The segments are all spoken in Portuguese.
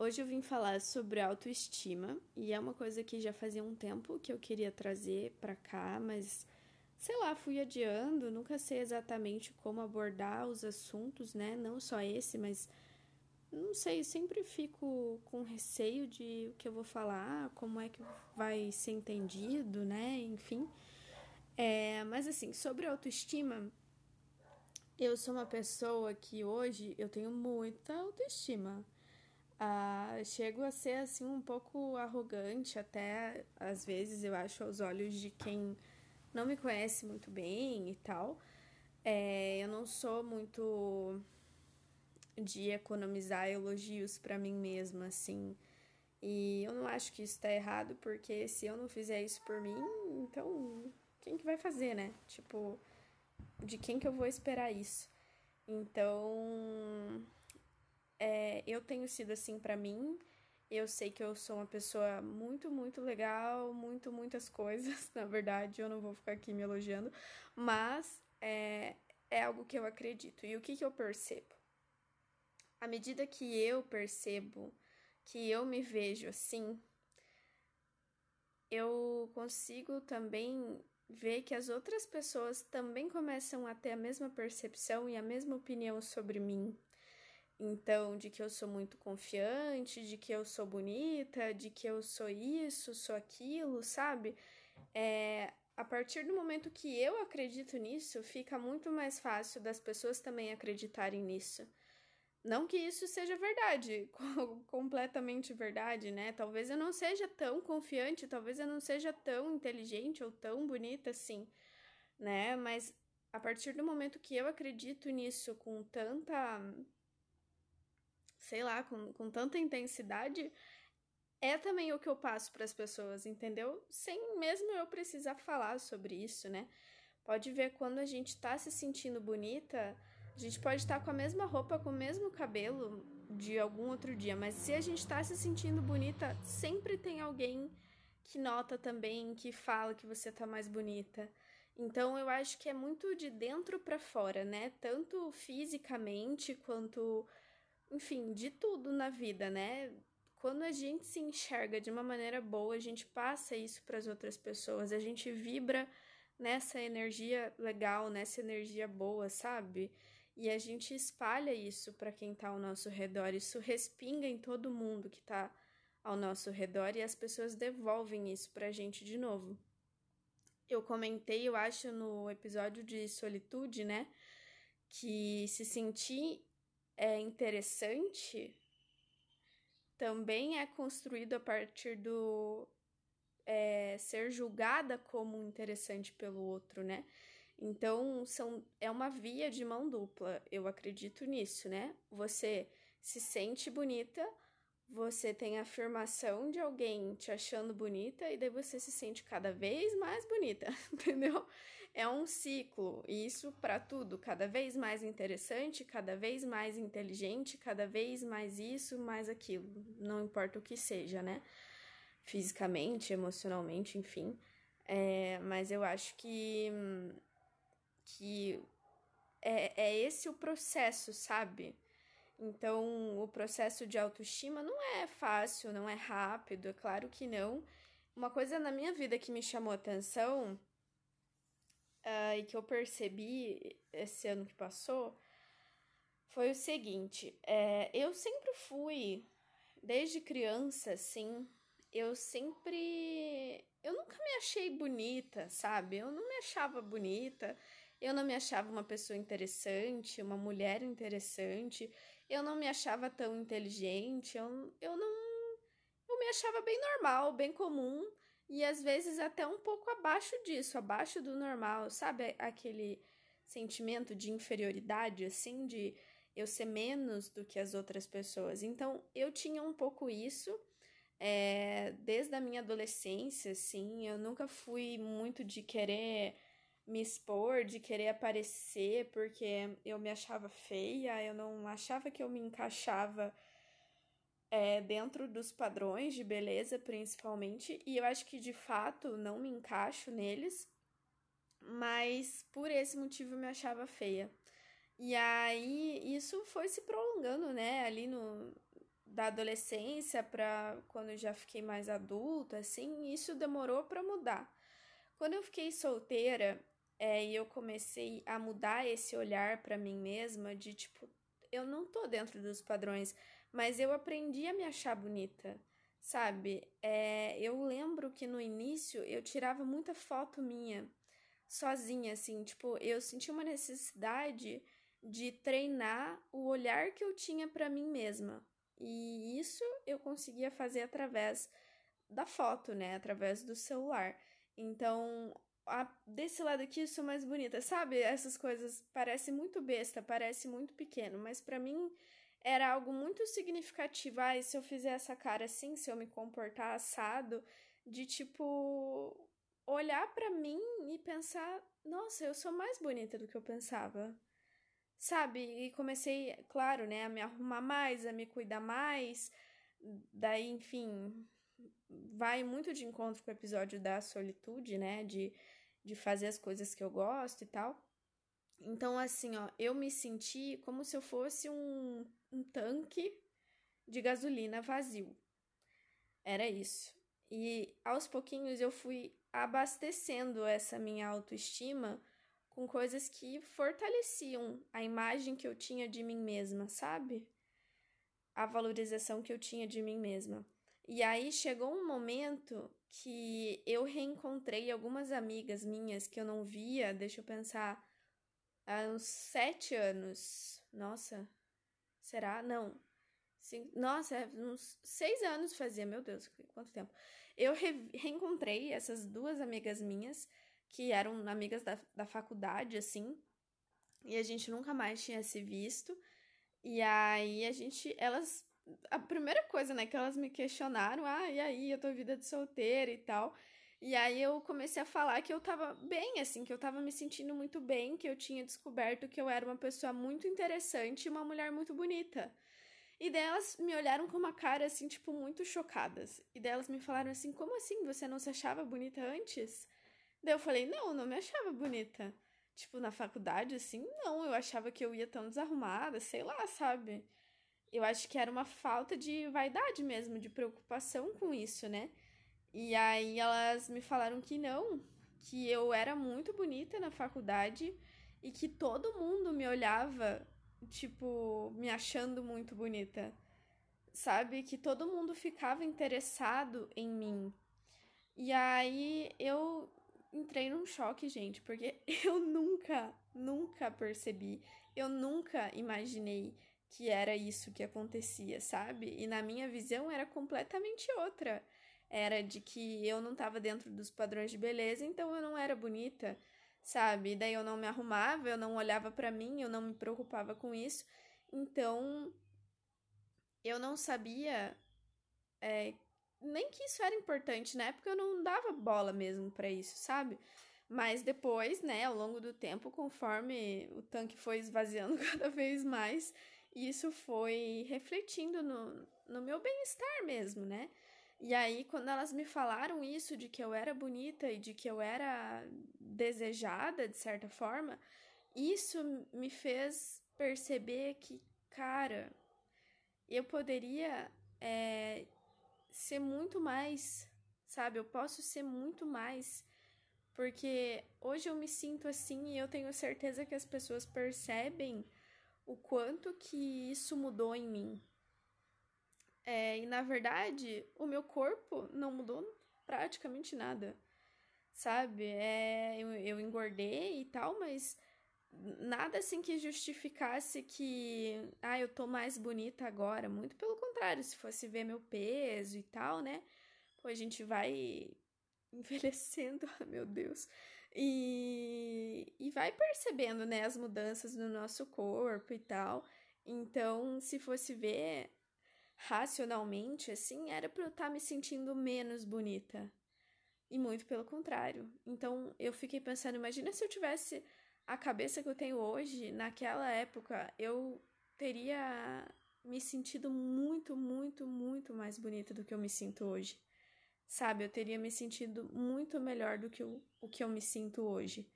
Hoje eu vim falar sobre autoestima e é uma coisa que já fazia um tempo que eu queria trazer para cá, mas sei lá, fui adiando, nunca sei exatamente como abordar os assuntos, né? Não só esse, mas não sei, sempre fico com receio de o que eu vou falar, como é que vai ser entendido, né? Enfim. É, mas assim, sobre autoestima, eu sou uma pessoa que hoje eu tenho muita autoestima. Ah, chego a ser assim um pouco arrogante até às vezes eu acho aos olhos de quem não me conhece muito bem e tal. É, eu não sou muito de economizar elogios para mim mesma, assim. E eu não acho que isso tá errado, porque se eu não fizer isso por mim, então quem que vai fazer, né? Tipo, de quem que eu vou esperar isso? Então, é, eu tenho sido assim para mim. Eu sei que eu sou uma pessoa muito, muito legal, muito, muitas coisas. Na verdade, eu não vou ficar aqui me elogiando, mas é, é algo que eu acredito. E o que, que eu percebo? À medida que eu percebo que eu me vejo assim, eu consigo também ver que as outras pessoas também começam a ter a mesma percepção e a mesma opinião sobre mim. Então, de que eu sou muito confiante, de que eu sou bonita, de que eu sou isso, sou aquilo, sabe? É, a partir do momento que eu acredito nisso, fica muito mais fácil das pessoas também acreditarem nisso. Não que isso seja verdade, completamente verdade, né? Talvez eu não seja tão confiante, talvez eu não seja tão inteligente ou tão bonita assim, né? Mas a partir do momento que eu acredito nisso com tanta. Sei lá, com, com tanta intensidade, é também o que eu passo para as pessoas, entendeu? Sem mesmo eu precisar falar sobre isso, né? Pode ver quando a gente tá se sentindo bonita a gente pode estar com a mesma roupa, com o mesmo cabelo de algum outro dia, mas se a gente está se sentindo bonita, sempre tem alguém que nota também, que fala que você tá mais bonita. Então eu acho que é muito de dentro para fora, né? Tanto fisicamente quanto, enfim, de tudo na vida, né? Quando a gente se enxerga de uma maneira boa, a gente passa isso para as outras pessoas, a gente vibra nessa energia legal, nessa energia boa, sabe? E a gente espalha isso para quem está ao nosso redor, isso respinga em todo mundo que está ao nosso redor e as pessoas devolvem isso para a gente de novo. Eu comentei, eu acho, no episódio de solitude, né, que se sentir é interessante também é construído a partir do é, ser julgada como interessante pelo outro, né? Então, são, é uma via de mão dupla, eu acredito nisso, né? Você se sente bonita, você tem a afirmação de alguém te achando bonita e daí você se sente cada vez mais bonita, entendeu? É um ciclo, e isso para tudo, cada vez mais interessante, cada vez mais inteligente, cada vez mais isso, mais aquilo, não importa o que seja, né? Fisicamente, emocionalmente, enfim. É, mas eu acho que que é, é esse o processo, sabe? Então, o processo de autoestima não é fácil, não é rápido, é claro que não. Uma coisa na minha vida que me chamou atenção uh, e que eu percebi esse ano que passou foi o seguinte: é, eu sempre fui, desde criança, assim, eu sempre. Eu nunca me achei bonita, sabe? Eu não me achava bonita. Eu não me achava uma pessoa interessante, uma mulher interessante. Eu não me achava tão inteligente. Eu, eu não. Eu me achava bem normal, bem comum. E às vezes até um pouco abaixo disso, abaixo do normal. Sabe aquele sentimento de inferioridade, assim, de eu ser menos do que as outras pessoas. Então eu tinha um pouco isso. É, desde a minha adolescência, assim, eu nunca fui muito de querer me expor, de querer aparecer, porque eu me achava feia, eu não achava que eu me encaixava é, dentro dos padrões de beleza, principalmente, e eu acho que de fato não me encaixo neles, mas por esse motivo eu me achava feia. E aí isso foi se prolongando, né, ali no da adolescência para quando eu já fiquei mais adulta, assim, isso demorou para mudar. Quando eu fiquei solteira, é, e eu comecei a mudar esse olhar para mim mesma de tipo, eu não tô dentro dos padrões, mas eu aprendi a me achar bonita, sabe? É, eu lembro que no início eu tirava muita foto minha sozinha, assim, tipo, eu senti uma necessidade de treinar o olhar que eu tinha para mim mesma. E isso eu conseguia fazer através da foto, né? Através do celular. Então, a, desse lado aqui eu sou mais bonita, sabe? Essas coisas parece muito besta, parece muito pequeno, mas para mim era algo muito significativo. Ah, se eu fizer essa cara assim, se eu me comportar assado, de tipo olhar para mim e pensar, nossa, eu sou mais bonita do que eu pensava. Sabe? E comecei, claro, né, a me arrumar mais, a me cuidar mais. Daí, enfim, vai muito de encontro com o episódio da solitude, né, de de fazer as coisas que eu gosto e tal. Então, assim, ó, eu me senti como se eu fosse um, um tanque de gasolina vazio. Era isso. E aos pouquinhos eu fui abastecendo essa minha autoestima com coisas que fortaleciam a imagem que eu tinha de mim mesma, sabe? A valorização que eu tinha de mim mesma. E aí chegou um momento que eu reencontrei algumas amigas minhas que eu não via, deixa eu pensar, há uns sete anos. Nossa, será? Não. Cinco, nossa, é uns seis anos fazia, meu Deus, quanto tempo. Eu re reencontrei essas duas amigas minhas, que eram amigas da, da faculdade, assim, e a gente nunca mais tinha se visto. E aí a gente, elas a primeira coisa, né, que elas me questionaram, ah, e aí, a tua vida de solteira e tal. E aí eu comecei a falar que eu tava bem, assim, que eu tava me sentindo muito bem, que eu tinha descoberto que eu era uma pessoa muito interessante e uma mulher muito bonita. E delas me olharam com uma cara, assim, tipo, muito chocadas. E delas me falaram assim: como assim? Você não se achava bonita antes? Daí eu falei: não, não me achava bonita. Tipo, na faculdade, assim, não, eu achava que eu ia tão desarrumada, sei lá, sabe? eu acho que era uma falta de vaidade mesmo, de preocupação com isso, né? E aí elas me falaram que não, que eu era muito bonita na faculdade e que todo mundo me olhava, tipo, me achando muito bonita. Sabe? Que todo mundo ficava interessado em mim. E aí eu entrei num choque, gente, porque eu nunca, nunca percebi, eu nunca imaginei que era isso que acontecia, sabe? E na minha visão era completamente outra. Era de que eu não estava dentro dos padrões de beleza, então eu não era bonita, sabe? Daí eu não me arrumava, eu não olhava para mim, eu não me preocupava com isso. Então eu não sabia é, nem que isso era importante, né? Porque eu não dava bola mesmo para isso, sabe? Mas depois, né, ao longo do tempo, conforme o tanque foi esvaziando cada vez mais, isso foi refletindo no, no meu bem-estar mesmo, né? E aí, quando elas me falaram isso, de que eu era bonita e de que eu era desejada, de certa forma, isso me fez perceber que, cara, eu poderia é, ser muito mais, sabe? Eu posso ser muito mais. Porque hoje eu me sinto assim e eu tenho certeza que as pessoas percebem o quanto que isso mudou em mim. É, e na verdade, o meu corpo não mudou praticamente nada, sabe? É, eu, eu engordei e tal, mas nada assim que justificasse que, ah, eu tô mais bonita agora. Muito pelo contrário, se fosse ver meu peso e tal, né? Pô, a gente vai envelhecendo, meu Deus. E, e vai percebendo, né, as mudanças no nosso corpo e tal. Então, se fosse ver, racionalmente, assim, era pra eu estar tá me sentindo menos bonita. E muito pelo contrário. Então eu fiquei pensando, imagina se eu tivesse a cabeça que eu tenho hoje, naquela época, eu teria me sentido muito, muito, muito mais bonita do que eu me sinto hoje. Sabe, eu teria me sentido muito melhor do que o, o que eu me sinto hoje.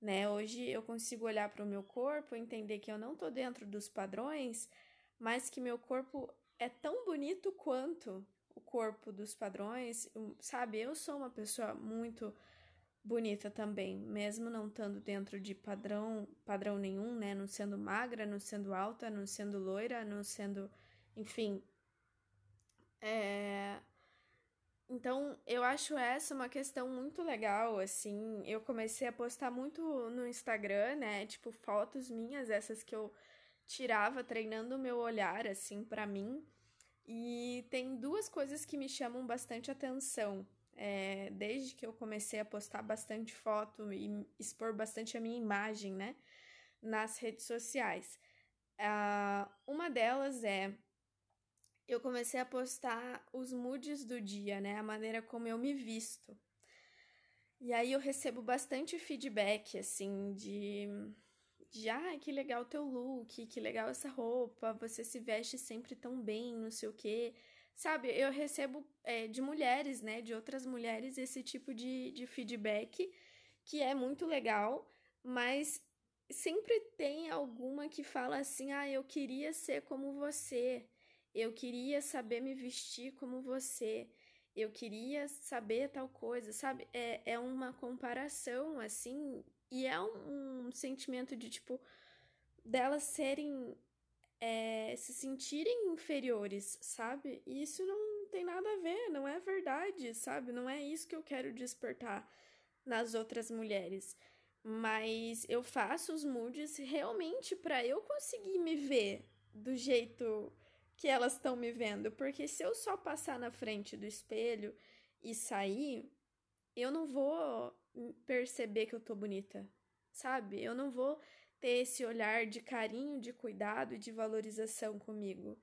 Né? Hoje eu consigo olhar para o meu corpo, entender que eu não tô dentro dos padrões, mas que meu corpo é tão bonito quanto o corpo dos padrões, sabe? Eu sou uma pessoa muito bonita também, mesmo não estando dentro de padrão, padrão nenhum, né? Não sendo magra, não sendo alta, não sendo loira, não sendo, enfim. É... Então, eu acho essa uma questão muito legal, assim. Eu comecei a postar muito no Instagram, né? Tipo, fotos minhas, essas que eu tirava treinando o meu olhar, assim, para mim. E tem duas coisas que me chamam bastante atenção. É, desde que eu comecei a postar bastante foto e expor bastante a minha imagem, né? Nas redes sociais. Uh, uma delas é eu comecei a postar os moods do dia, né? A maneira como eu me visto. E aí eu recebo bastante feedback, assim, de de ah, que legal teu look, que legal essa roupa, você se veste sempre tão bem, não sei o quê. Sabe, eu recebo é, de mulheres, né, de outras mulheres, esse tipo de, de feedback que é muito legal, mas sempre tem alguma que fala assim: ah, eu queria ser como você, eu queria saber me vestir como você, eu queria saber tal coisa, sabe? É, é uma comparação assim e é um, um sentimento de tipo delas serem é, se sentirem inferiores, sabe? E isso não tem nada a ver, não é verdade, sabe? Não é isso que eu quero despertar nas outras mulheres. Mas eu faço os moods realmente para eu conseguir me ver do jeito que elas estão me vendo. Porque se eu só passar na frente do espelho e sair, eu não vou perceber que eu tô bonita, sabe? Eu não vou ter esse olhar de carinho, de cuidado e de valorização comigo.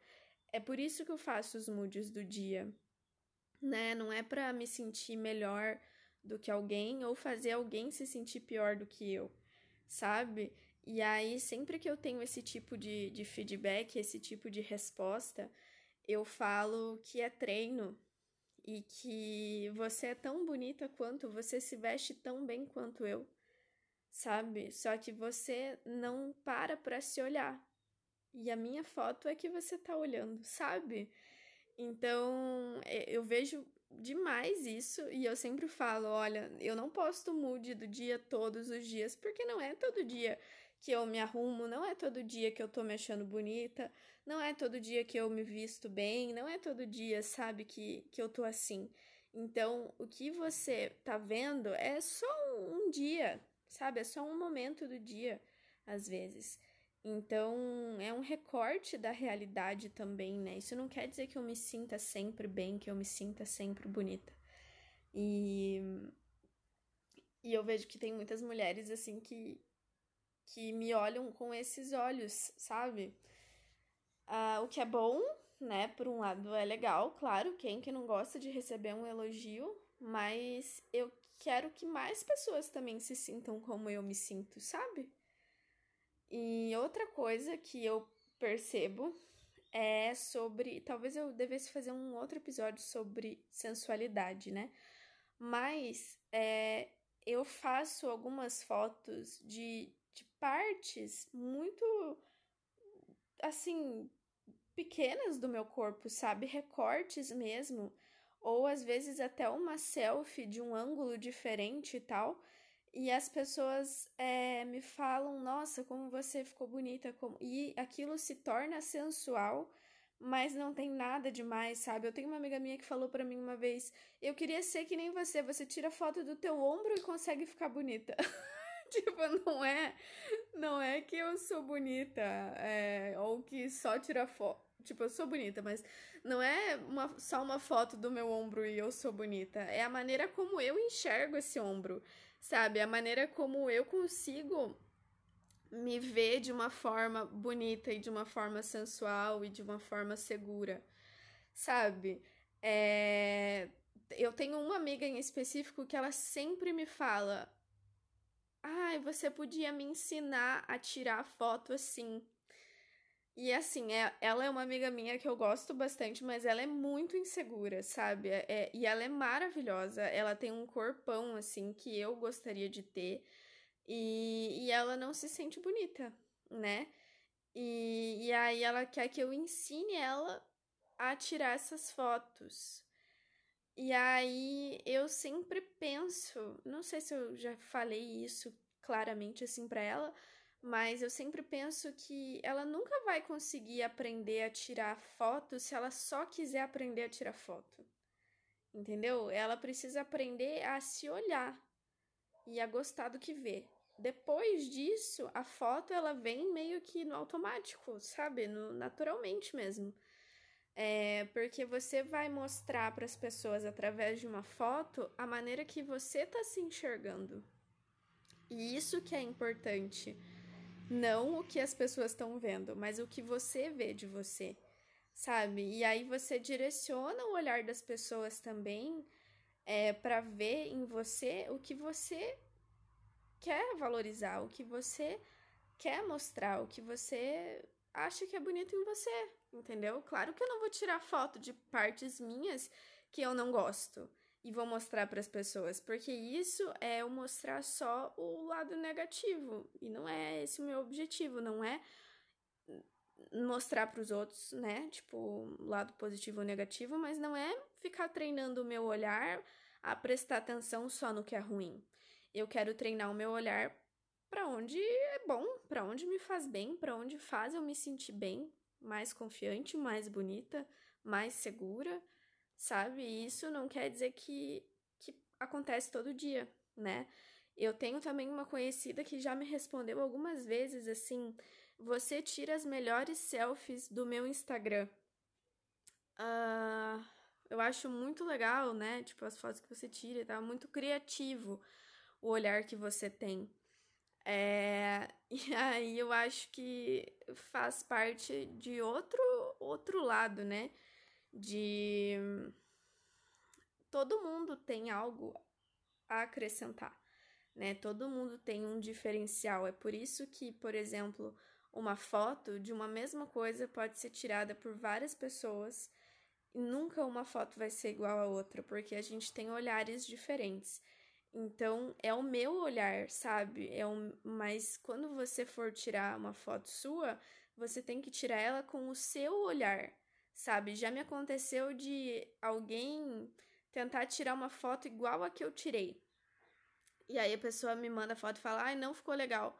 É por isso que eu faço os moods do dia, né? Não é para me sentir melhor do que alguém ou fazer alguém se sentir pior do que eu, sabe? E aí, sempre que eu tenho esse tipo de, de feedback, esse tipo de resposta, eu falo que é treino, e que você é tão bonita quanto, você se veste tão bem quanto eu, sabe? Só que você não para para se olhar. E a minha foto é que você tá olhando, sabe? Então, eu vejo demais isso e eu sempre falo, olha, eu não posto mood do dia todos os dias, porque não é todo dia que eu me arrumo, não é todo dia que eu tô me achando bonita, não é todo dia que eu me visto bem, não é todo dia, sabe, que, que eu tô assim. Então, o que você tá vendo é só um dia, sabe? É só um momento do dia, às vezes. Então, é um recorte da realidade também, né? Isso não quer dizer que eu me sinta sempre bem, que eu me sinta sempre bonita. E, e eu vejo que tem muitas mulheres, assim, que, que me olham com esses olhos, sabe? Ah, o que é bom, né? Por um lado é legal, claro, quem que não gosta de receber um elogio, mas eu quero que mais pessoas também se sintam como eu me sinto, sabe? E outra coisa que eu percebo é sobre. Talvez eu devesse fazer um outro episódio sobre sensualidade, né? Mas é, eu faço algumas fotos de partes muito assim pequenas do meu corpo, sabe? Recortes mesmo, ou às vezes até uma selfie de um ângulo diferente e tal. E as pessoas é, me falam, nossa, como você ficou bonita, como... e aquilo se torna sensual, mas não tem nada demais, sabe? Eu tenho uma amiga minha que falou para mim uma vez, eu queria ser que nem você, você tira foto do teu ombro e consegue ficar bonita. tipo, não é, não é que eu sou bonita, é, ou que só tira foto. Tipo, eu sou bonita, mas não é uma, só uma foto do meu ombro e eu sou bonita. É a maneira como eu enxergo esse ombro, sabe? A maneira como eu consigo me ver de uma forma bonita e de uma forma sensual e de uma forma segura, sabe? É... Eu tenho uma amiga em específico que ela sempre me fala: Ai, você podia me ensinar a tirar foto assim. E assim, é, ela é uma amiga minha que eu gosto bastante, mas ela é muito insegura, sabe? É, é, e ela é maravilhosa. Ela tem um corpão, assim, que eu gostaria de ter. E, e ela não se sente bonita, né? E, e aí ela quer que eu ensine ela a tirar essas fotos. E aí eu sempre penso, não sei se eu já falei isso claramente assim para ela, mas eu sempre penso que ela nunca vai conseguir aprender a tirar foto se ela só quiser aprender a tirar foto. Entendeu? Ela precisa aprender a se olhar e a gostar do que vê. Depois disso, a foto ela vem meio que no automático, sabe? No, naturalmente mesmo. É, porque você vai mostrar para as pessoas através de uma foto a maneira que você está se enxergando. E isso que é importante não o que as pessoas estão vendo, mas o que você vê de você, sabe? E aí você direciona o olhar das pessoas também é, para ver em você o que você quer valorizar, o que você quer mostrar, o que você acha que é bonito em você, entendeu? Claro que eu não vou tirar foto de partes minhas que eu não gosto e vou mostrar para as pessoas, porque isso é eu mostrar só o lado negativo e não é esse o meu objetivo, não é mostrar para os outros, né, tipo, lado positivo ou negativo, mas não é ficar treinando o meu olhar a prestar atenção só no que é ruim. Eu quero treinar o meu olhar para onde é bom, para onde me faz bem, para onde faz eu me sentir bem, mais confiante, mais bonita, mais segura sabe? E isso não quer dizer que, que acontece todo dia, né? Eu tenho também uma conhecida que já me respondeu algumas vezes assim: você tira as melhores selfies do meu Instagram. Uh, eu acho muito legal, né? Tipo, as fotos que você tira, tá muito criativo o olhar que você tem. É, e aí eu acho que faz parte de outro outro lado, né? de todo mundo tem algo a acrescentar, né? Todo mundo tem um diferencial. É por isso que, por exemplo, uma foto de uma mesma coisa pode ser tirada por várias pessoas e nunca uma foto vai ser igual a outra, porque a gente tem olhares diferentes. Então, é o meu olhar, sabe? É um... Mas quando você for tirar uma foto sua, você tem que tirar ela com o seu olhar sabe? Já me aconteceu de alguém tentar tirar uma foto igual a que eu tirei. E aí a pessoa me manda a foto e fala, ai, não ficou legal.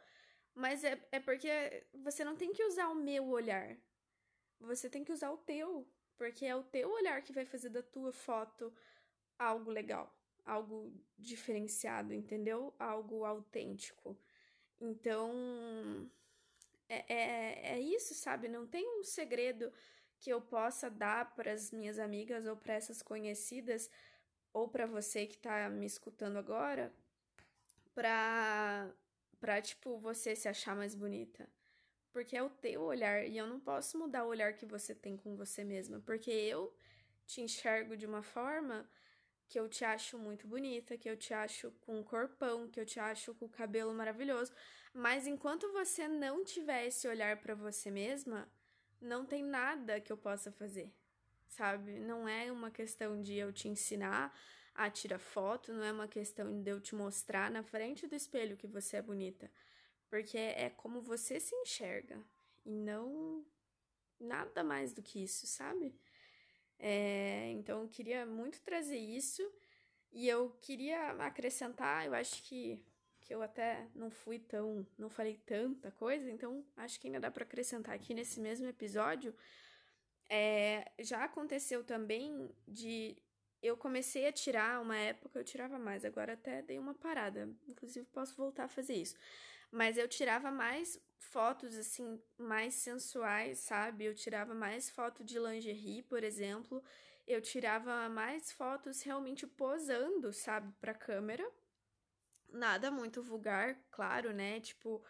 Mas é, é porque você não tem que usar o meu olhar. Você tem que usar o teu. Porque é o teu olhar que vai fazer da tua foto algo legal, algo diferenciado, entendeu? Algo autêntico. Então, é, é, é isso, sabe? Não tem um segredo que eu possa dar para as minhas amigas ou para essas conhecidas ou para você que está me escutando agora, para para tipo você se achar mais bonita. Porque é o teu olhar e eu não posso mudar o olhar que você tem com você mesma, porque eu te enxergo de uma forma que eu te acho muito bonita, que eu te acho com um corpão, que eu te acho com o cabelo maravilhoso, mas enquanto você não tiver esse olhar para você mesma, não tem nada que eu possa fazer, sabe? Não é uma questão de eu te ensinar a tirar foto, não é uma questão de eu te mostrar na frente do espelho que você é bonita, porque é como você se enxerga e não nada mais do que isso, sabe? É, então eu queria muito trazer isso e eu queria acrescentar, eu acho que que eu até não fui tão, não falei tanta coisa, então acho que ainda dá para acrescentar aqui nesse mesmo episódio. É, já aconteceu também de eu comecei a tirar uma época, eu tirava mais, agora até dei uma parada, inclusive posso voltar a fazer isso. Mas eu tirava mais fotos assim, mais sensuais, sabe? Eu tirava mais foto de lingerie, por exemplo. Eu tirava mais fotos realmente posando, sabe, para câmera Nada muito vulgar, claro, né? Tipo,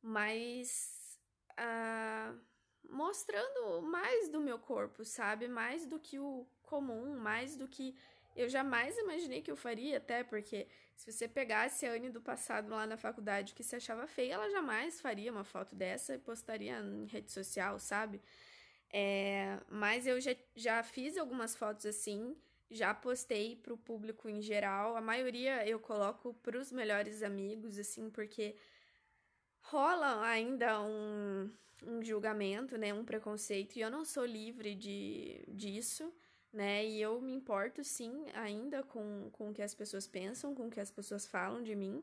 mais. Uh, mostrando mais do meu corpo, sabe? Mais do que o comum, mais do que eu jamais imaginei que eu faria, até porque se você pegasse a Anne do passado lá na faculdade que se achava feia, ela jamais faria uma foto dessa e postaria em rede social, sabe? É, mas eu já, já fiz algumas fotos assim, já postei para o público em geral. A maioria eu coloco para os melhores amigos, assim, porque rola ainda um, um julgamento, né, um preconceito, e eu não sou livre de, disso, né, e eu me importo sim ainda com, com o que as pessoas pensam, com o que as pessoas falam de mim.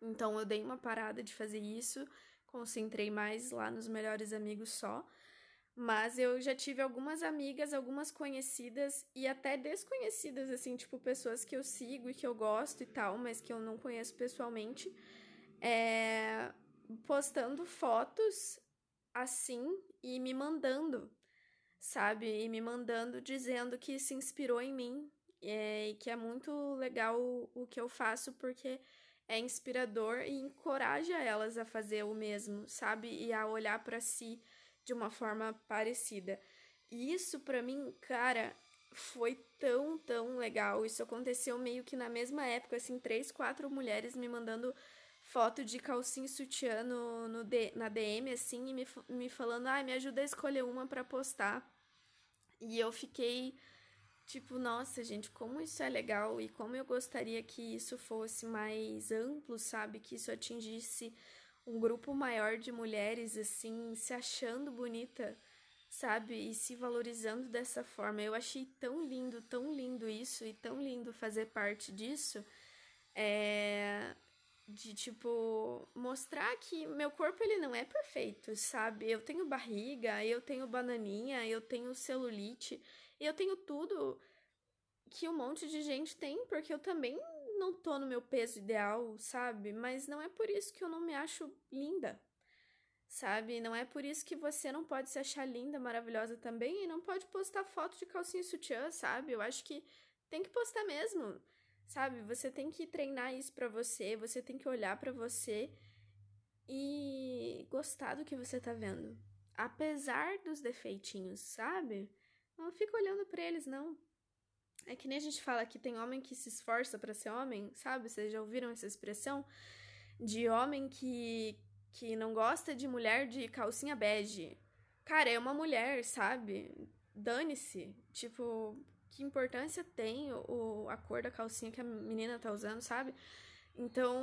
Então eu dei uma parada de fazer isso, concentrei mais lá nos melhores amigos só. Mas eu já tive algumas amigas, algumas conhecidas e até desconhecidas, assim, tipo, pessoas que eu sigo e que eu gosto e tal, mas que eu não conheço pessoalmente, é, postando fotos assim e me mandando, sabe? E me mandando dizendo que se inspirou em mim é, e que é muito legal o, que eu faço porque é inspirador e encoraja elas a fazer o mesmo, sabe? E a olhar para si de uma forma parecida. E isso para mim, cara, foi tão, tão legal. Isso aconteceu meio que na mesma época, assim, três, quatro mulheres me mandando foto de calcinha e sutiã no, no D, na DM, assim, e me, me falando, ai, ah, me ajuda a escolher uma para postar. E eu fiquei tipo, nossa, gente, como isso é legal e como eu gostaria que isso fosse mais amplo, sabe? Que isso atingisse um grupo maior de mulheres, assim, se achando bonita, sabe? E se valorizando dessa forma. Eu achei tão lindo, tão lindo isso e tão lindo fazer parte disso. É de tipo mostrar que meu corpo ele não é perfeito, sabe? Eu tenho barriga, eu tenho bananinha, eu tenho celulite, eu tenho tudo que um monte de gente tem, porque eu também não tô no meu peso ideal, sabe? Mas não é por isso que eu não me acho linda. Sabe? Não é por isso que você não pode se achar linda, maravilhosa também e não pode postar foto de calcinha e sutiã, sabe? Eu acho que tem que postar mesmo. Sabe? Você tem que treinar isso para você, você tem que olhar para você e gostar do que você tá vendo. Apesar dos defeitinhos, sabe? Não fica olhando para eles, não. É que nem a gente fala que tem homem que se esforça para ser homem, sabe? Vocês já ouviram essa expressão? De homem que, que não gosta de mulher de calcinha bege. Cara, é uma mulher, sabe? Dane-se. Tipo, que importância tem o, a cor da calcinha que a menina tá usando, sabe? Então,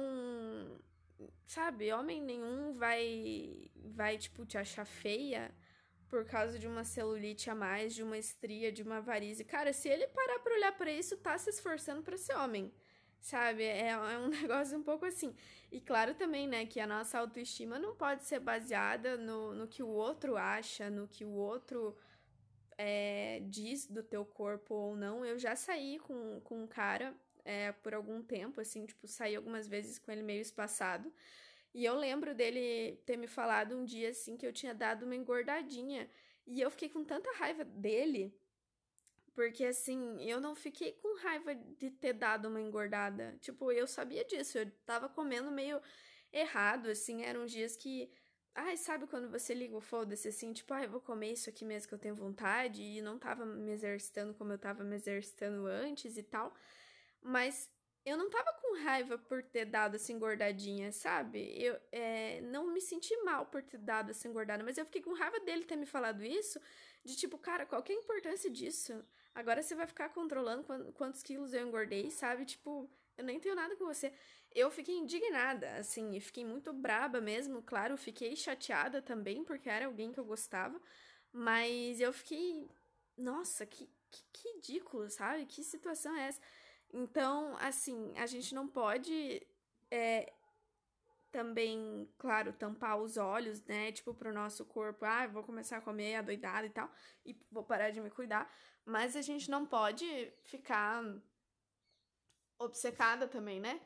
sabe, homem nenhum vai, vai tipo, te achar feia por causa de uma celulite a mais, de uma estria, de uma varize. Cara, se ele parar pra olhar para isso, tá se esforçando para ser homem, sabe? É, é um negócio um pouco assim. E claro também, né, que a nossa autoestima não pode ser baseada no, no que o outro acha, no que o outro é, diz do teu corpo ou não. Eu já saí com, com um cara é, por algum tempo, assim, tipo, saí algumas vezes com ele meio espaçado. E eu lembro dele ter me falado um dia, assim, que eu tinha dado uma engordadinha. E eu fiquei com tanta raiva dele, porque, assim, eu não fiquei com raiva de ter dado uma engordada. Tipo, eu sabia disso, eu tava comendo meio errado, assim, eram dias que Ai, sabe quando você liga o foda-se assim, tipo, ai, ah, vou comer isso aqui mesmo que eu tenho vontade e não tava me exercitando como eu tava me exercitando antes e tal. Mas eu não tava com raiva por ter dado essa engordadinha, sabe? Eu é, não me senti mal por ter dado essa engordada, mas eu fiquei com raiva dele ter me falado isso, de tipo, cara, qual que é a importância disso? Agora você vai ficar controlando quantos quilos eu engordei, sabe? Tipo, eu nem tenho nada com você. Eu fiquei indignada, assim, e fiquei muito braba mesmo. Claro, fiquei chateada também, porque era alguém que eu gostava. Mas eu fiquei. Nossa, que, que, que ridículo, sabe? Que situação é essa? Então, assim, a gente não pode é, também, claro, tampar os olhos, né? Tipo, pro nosso corpo, ah, vou começar a comer adoidada e tal, e vou parar de me cuidar. Mas a gente não pode ficar obcecada também, né?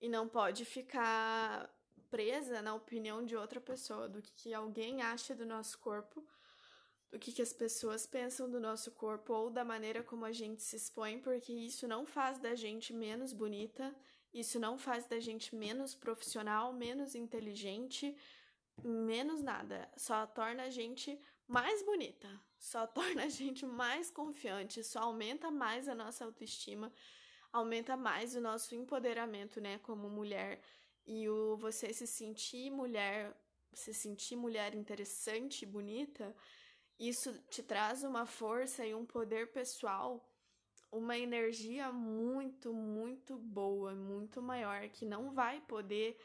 E não pode ficar presa na opinião de outra pessoa, do que, alguém acha do nosso corpo, do que, que as pessoas pensam do nosso corpo ou da maneira como a gente se expõe, porque isso não faz da gente menos bonita, isso não faz da gente menos profissional, menos inteligente, menos nada, só torna a gente mais bonita, só torna a gente mais confiante, só aumenta mais a nossa autoestima, aumenta mais o nosso empoderamento, né, como mulher e o você se sentir mulher, se sentir mulher interessante, bonita, isso te traz uma força e um poder pessoal, uma energia muito, muito boa, muito maior, que não vai poder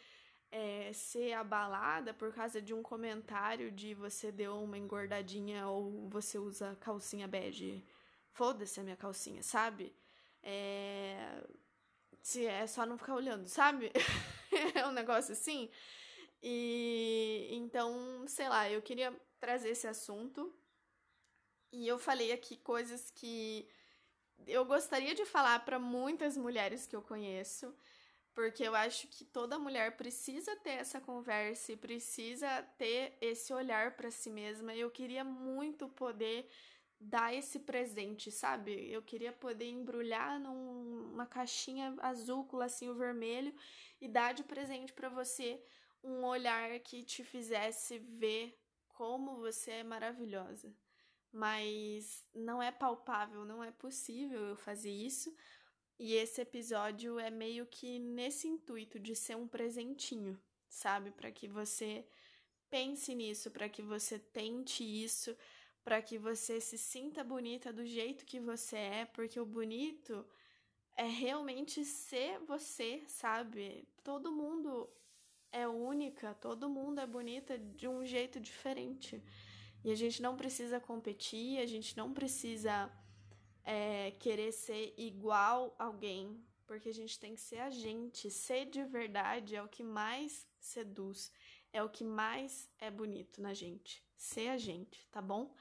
é, ser abalada por causa de um comentário de você deu uma engordadinha ou você usa calcinha bege. Foda-se a minha calcinha, sabe? É... Se é só não ficar olhando, sabe? é um negócio assim. E então, sei lá, eu queria trazer esse assunto. E eu falei aqui coisas que eu gostaria de falar para muitas mulheres que eu conheço, porque eu acho que toda mulher precisa ter essa conversa e precisa ter esse olhar para si mesma. Eu queria muito poder dar esse presente, sabe? Eu queria poder embrulhar numa caixinha azul com lacinho vermelho e dar de presente para você um olhar que te fizesse ver como você é maravilhosa. Mas não é palpável, não é possível eu fazer isso. E esse episódio é meio que nesse intuito de ser um presentinho, sabe? Para que você pense nisso, para que você tente isso, para que você se sinta bonita do jeito que você é, porque o bonito é realmente ser você, sabe? Todo mundo é única, todo mundo é bonita de um jeito diferente. E a gente não precisa competir, a gente não precisa é, querer ser igual alguém, porque a gente tem que ser a gente. Ser de verdade é o que mais seduz, é o que mais é bonito na gente ser a gente, tá bom?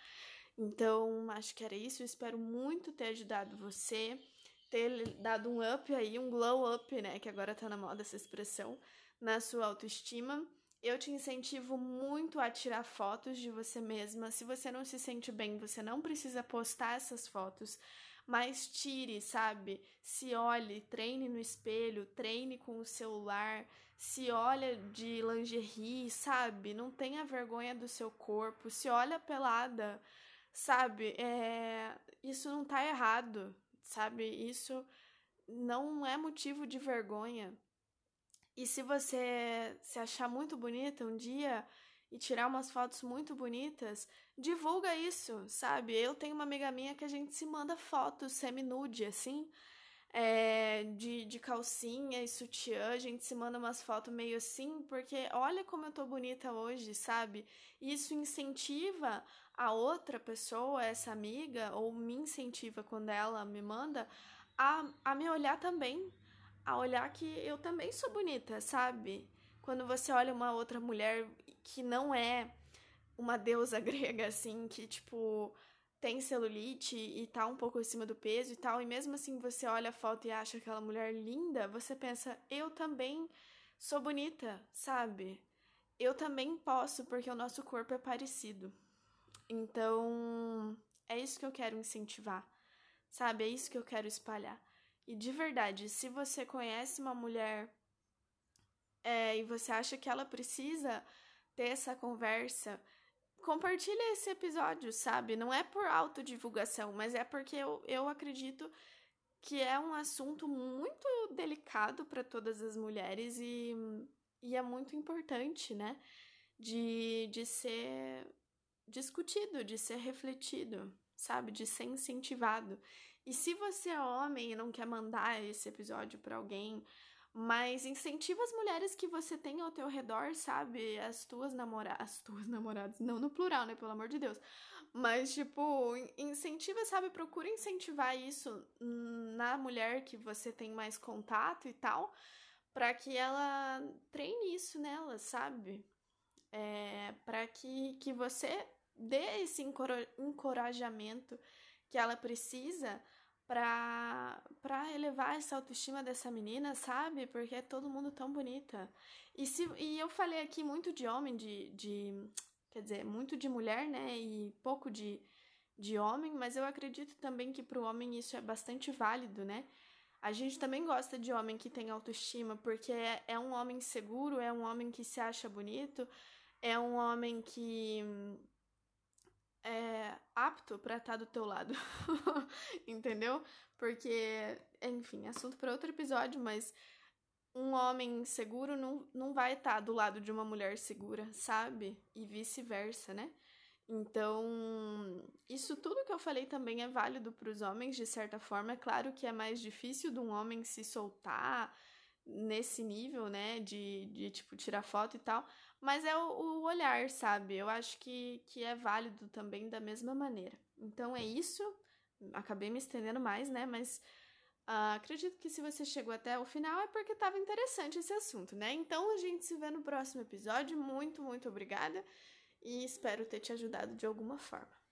Então, acho que era isso. Eu espero muito ter ajudado você, ter dado um up aí, um glow up, né? Que agora tá na moda essa expressão, na sua autoestima. Eu te incentivo muito a tirar fotos de você mesma. Se você não se sente bem, você não precisa postar essas fotos, mas tire, sabe? Se olhe, treine no espelho, treine com o celular, se olha de lingerie, sabe? Não tenha vergonha do seu corpo, se olha pelada, sabe? É, isso não tá errado, sabe? Isso não é motivo de vergonha. E se você se achar muito bonita um dia e tirar umas fotos muito bonitas, divulga isso, sabe? Eu tenho uma amiga minha que a gente se manda fotos semi-nude, assim, é, de, de calcinha e sutiã, a gente se manda umas fotos meio assim, porque olha como eu tô bonita hoje, sabe? Isso incentiva a outra pessoa, essa amiga, ou me incentiva quando ela me manda, a, a me olhar também, a olhar que eu também sou bonita, sabe? Quando você olha uma outra mulher que não é uma deusa grega, assim, que, tipo, tem celulite e tá um pouco acima do peso e tal, e mesmo assim você olha a foto e acha aquela mulher linda, você pensa, eu também sou bonita, sabe? Eu também posso, porque o nosso corpo é parecido. Então, é isso que eu quero incentivar, sabe? É isso que eu quero espalhar. E de verdade, se você conhece uma mulher é, e você acha que ela precisa ter essa conversa, compartilha esse episódio, sabe? Não é por autodivulgação, mas é porque eu, eu acredito que é um assunto muito delicado para todas as mulheres e, e é muito importante, né? De, de ser discutido, de ser refletido, sabe? De ser incentivado. E se você é homem e não quer mandar esse episódio para alguém, mas incentiva as mulheres que você tem ao teu redor, sabe? As tuas namoradas. As tuas namoradas. Não no plural, né? Pelo amor de Deus. Mas, tipo, incentiva, sabe? Procura incentivar isso na mulher que você tem mais contato e tal. para que ela treine isso nela, sabe? É, para que, que você dê esse encorajamento que ela precisa pra, pra elevar essa autoestima dessa menina, sabe? Porque é todo mundo tão bonita. E, se, e eu falei aqui muito de homem, de, de. Quer dizer, muito de mulher, né? E pouco de, de homem, mas eu acredito também que pro homem isso é bastante válido, né? A gente também gosta de homem que tem autoestima, porque é, é um homem seguro, é um homem que se acha bonito, é um homem que é apto para estar tá do teu lado. Entendeu? Porque, enfim, assunto para outro episódio, mas um homem seguro não, não vai estar tá do lado de uma mulher segura, sabe? E vice-versa, né? Então, isso tudo que eu falei também é válido para os homens, de certa forma. É claro que é mais difícil de um homem se soltar nesse nível, né? De, de tipo, tirar foto e tal. Mas é o, o olhar, sabe? Eu acho que, que é válido também da mesma maneira. Então é isso. Acabei me estendendo mais, né? Mas uh, acredito que se você chegou até o final é porque estava interessante esse assunto, né? Então a gente se vê no próximo episódio. Muito, muito obrigada e espero ter te ajudado de alguma forma.